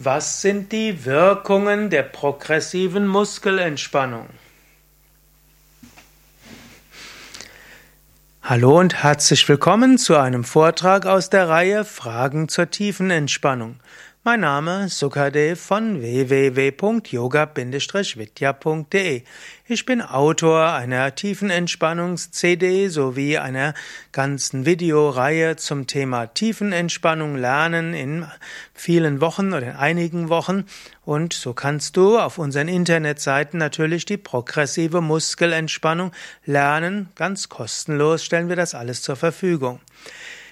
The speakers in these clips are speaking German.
Was sind die Wirkungen der progressiven Muskelentspannung? Hallo und herzlich willkommen zu einem Vortrag aus der Reihe Fragen zur tiefen Entspannung. Mein Name ist Sukadev von www.yoga-vidya.de. Ich bin Autor einer Tiefenentspannungs-CD sowie einer ganzen Videoreihe zum Thema Tiefenentspannung lernen in vielen Wochen oder in einigen Wochen. Und so kannst du auf unseren Internetseiten natürlich die progressive Muskelentspannung lernen. Ganz kostenlos stellen wir das alles zur Verfügung.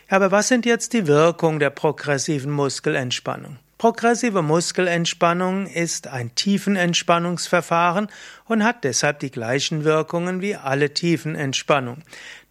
Aber was sind jetzt die Wirkungen der progressiven Muskelentspannung? Progressive Muskelentspannung ist ein Tiefenentspannungsverfahren und hat deshalb die gleichen Wirkungen wie alle Tiefenentspannung.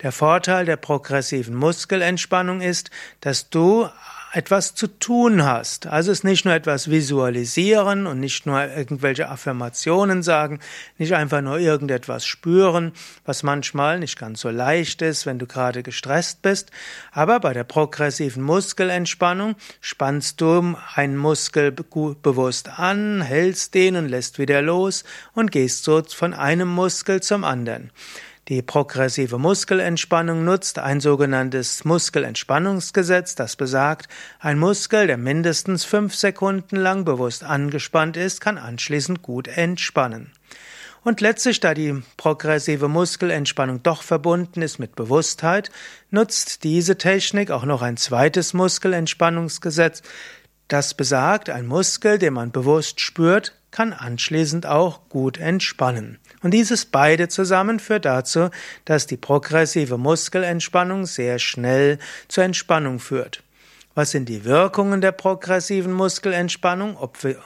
Der Vorteil der progressiven Muskelentspannung ist, dass du etwas zu tun hast. Also es ist nicht nur etwas visualisieren und nicht nur irgendwelche Affirmationen sagen, nicht einfach nur irgendetwas spüren, was manchmal nicht ganz so leicht ist, wenn du gerade gestresst bist. Aber bei der progressiven Muskelentspannung spannst du einen Muskel bewusst an, hältst den und lässt wieder los und gehst so von einem Muskel zum anderen. Die progressive Muskelentspannung nutzt ein sogenanntes Muskelentspannungsgesetz, das besagt, ein Muskel, der mindestens fünf Sekunden lang bewusst angespannt ist, kann anschließend gut entspannen. Und letztlich, da die progressive Muskelentspannung doch verbunden ist mit Bewusstheit, nutzt diese Technik auch noch ein zweites Muskelentspannungsgesetz, das besagt, ein Muskel, den man bewusst spürt, kann anschließend auch gut entspannen. Und dieses beide zusammen führt dazu, dass die progressive Muskelentspannung sehr schnell zur Entspannung führt. Was sind die Wirkungen der progressiven Muskelentspannung?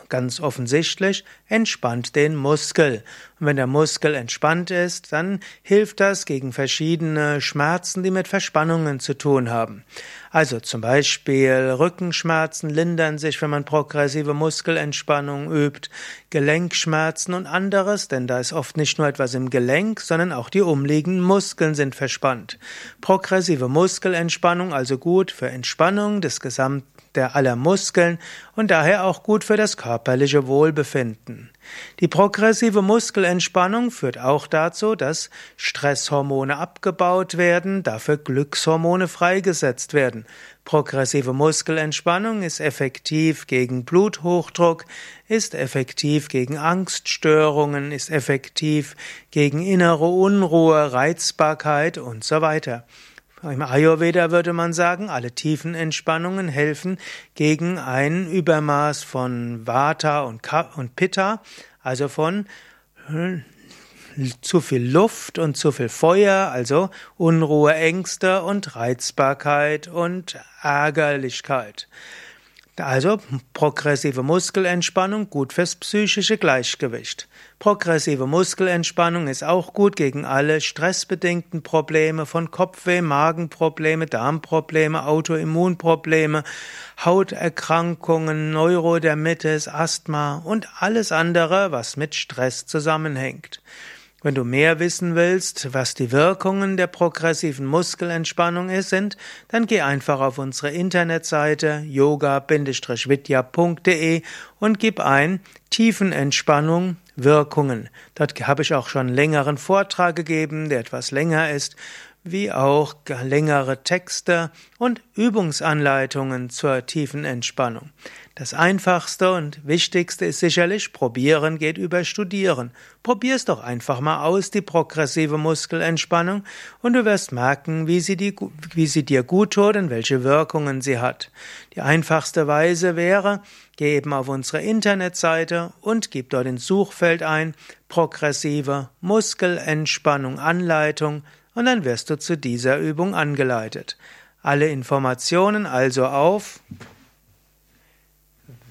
Ganz offensichtlich, entspannt den Muskel. Und wenn der Muskel entspannt ist, dann hilft das gegen verschiedene Schmerzen, die mit Verspannungen zu tun haben. Also zum Beispiel Rückenschmerzen lindern sich, wenn man progressive Muskelentspannung übt, Gelenkschmerzen und anderes, denn da ist oft nicht nur etwas im Gelenk, sondern auch die umliegenden Muskeln sind verspannt. Progressive Muskelentspannung also gut für Entspannung des gesamten der aller Muskeln und daher auch gut für das körperliche Wohlbefinden. Die progressive Muskelentspannung führt auch dazu, dass Stresshormone abgebaut werden, dafür Glückshormone freigesetzt werden. Progressive Muskelentspannung ist effektiv gegen Bluthochdruck, ist effektiv gegen Angststörungen, ist effektiv gegen innere Unruhe, Reizbarkeit und so weiter. Im Ayurveda würde man sagen, alle tiefen Entspannungen helfen gegen ein Übermaß von Vata und Pitta, also von äh, zu viel Luft und zu viel Feuer, also Unruhe, Ängste und Reizbarkeit und Ärgerlichkeit. Also progressive Muskelentspannung gut fürs psychische Gleichgewicht. Progressive Muskelentspannung ist auch gut gegen alle stressbedingten Probleme von Kopfweh, Magenprobleme, Darmprobleme, Autoimmunprobleme, Hauterkrankungen, Neurodermitis, Asthma und alles andere, was mit Stress zusammenhängt. Wenn du mehr wissen willst, was die Wirkungen der progressiven Muskelentspannung sind, dann geh einfach auf unsere Internetseite yoga-vidya.de und gib ein Tiefenentspannung Wirkungen. Dort habe ich auch schon einen längeren Vortrag gegeben, der etwas länger ist wie auch längere Texte und Übungsanleitungen zur tiefen Entspannung. Das einfachste und wichtigste ist sicherlich, probieren geht über studieren. Probier's doch einfach mal aus, die progressive Muskelentspannung, und du wirst merken, wie sie, die, wie sie dir gut tut und welche Wirkungen sie hat. Die einfachste Weise wäre, geh eben auf unsere Internetseite und gib dort ins Suchfeld ein, progressive Muskelentspannung Anleitung, und dann wirst du zu dieser Übung angeleitet. Alle Informationen also auf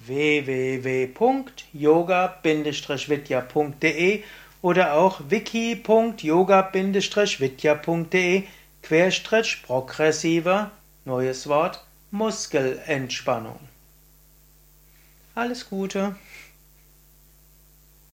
www.yoga-vidya.de oder auch wiki.yoga-vidya.de Querstrich progressiver, neues Wort, Muskelentspannung. Alles Gute!